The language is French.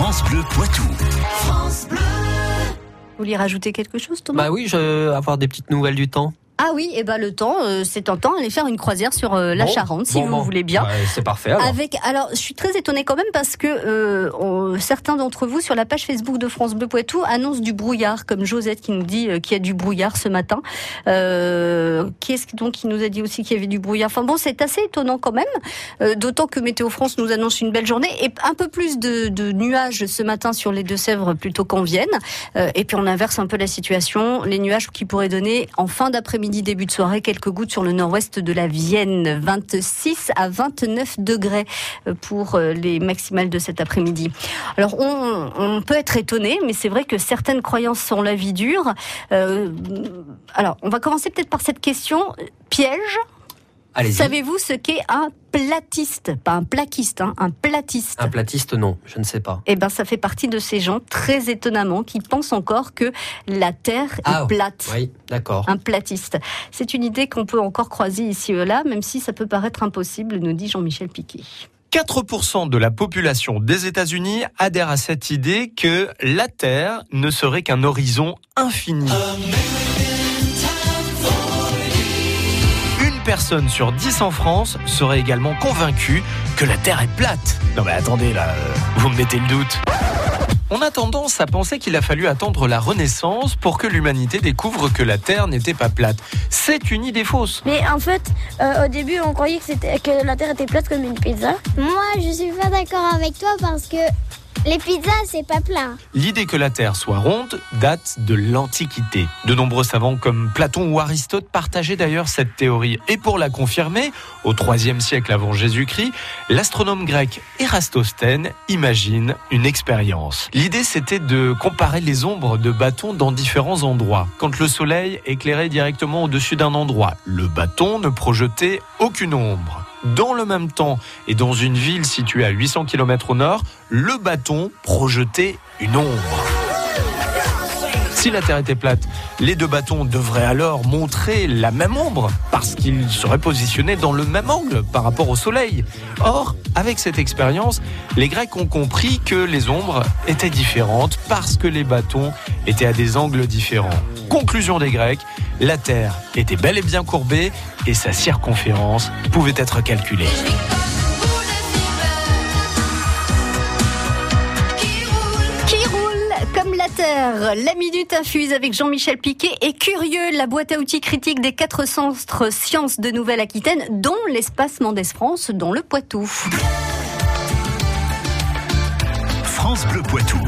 France Bleu Poitou. Vous vouliez rajouter quelque chose, Thomas? Bah oui, je veux avoir des petites nouvelles du temps. Ah oui, et ben le temps, euh, c'est tentant. Aller faire une croisière sur euh, la Bon, Charente, si bon, vous bon. voulez bien. Ouais, c'est parfait alors. Avec, alors, je suis très étonnée quand même parce que euh, on- certains d'entre vous sur la page Facebook de France Bleu Poitou annoncent du brouillard, comme Josette qui nous dit euh, qu'il y a du brouillard ce matin. Qui est-ce donc qui nous a dit aussi qu'il y avait du brouillard? Enfin bon, c'est assez étonnant quand même. D'autant que Météo France nous annonce une belle journée et un peu plus de, de nuages ce matin sur les Deux-Sèvres plutôt qu'en Vienne. Et puis on inverse un peu la situation. Les nuages qui pourraient donner en fin d'après-midi, début de soirée, quelques gouttes sur le nord-ouest de la Vienne. 26 à 29 degrés pour euh, les maximales de cet après-midi. Alors on, peut être étonné, mais c'est vrai que certaines croyances sont la vie dure. Euh, alors on va commencer peut-être par cette question. Piège. Savez-vous ce qu'est un platiste? Pas un plaquiste, hein, un platiste. Un platiste, non, je ne sais pas. Eh ben, ça fait partie de ces gens très étonnamment qui pensent encore que la Terre Ah, est plate. Oui, d'accord. Un platiste. C'est une idée qu'on peut encore croiser ici et là, même si ça peut paraître impossible, nous dit Jean-Michel Piquet. 4% de la population des États-Unis adhère à cette idée que la Terre ne serait qu'un horizon infini. Personne sur 10 en France serait également convaincue que la Terre est plate. Non mais attendez là, euh, vous me mettez le doute. On a tendance à penser qu'il a fallu attendre la Renaissance pour que l'humanité découvre que la Terre n'était pas plate. C'est une idée fausse. Mais en fait, euh, au début, on croyait que, que la Terre était plate comme une pizza. Moi, je suis pas d'accord avec toi parce que les pizzas, c'est pas plat. L'idée que la Terre soit ronde date de l'Antiquité. De nombreux savants comme Platon ou Aristote partageaient d'ailleurs cette théorie. Et pour la confirmer, au IIIe siècle avant Jésus-Christ, l'astronome grec Érastosthène imagine une expérience. L'idée c'était de comparer les ombres de bâtons dans différents endroits. Quand le soleil éclairait directement au-dessus d'un endroit, le bâton ne projetait aucune ombre. Dans le même temps, et dans une ville située à 800 km au nord, le bâton projetait une ombre. Si la Terre était plate, les deux bâtons devraient alors montrer la même ombre, parce qu'ils seraient positionnés dans le même angle par rapport au Soleil. Or, avec cette expérience, les Grecs ont compris que les ombres étaient différentes parce que les bâtons étaient à des angles différents. Conclusion des Grecs, la Terre était bel et bien courbée et sa circonférence pouvait être calculée. la minute infuse avec Jean-Michel Piquet et Curieux, la boîte à outils critique des quatre centres sciences de Nouvelle-Aquitaine, dont l'espace Mendès France, dont le Poitou. France Bleu Poitou.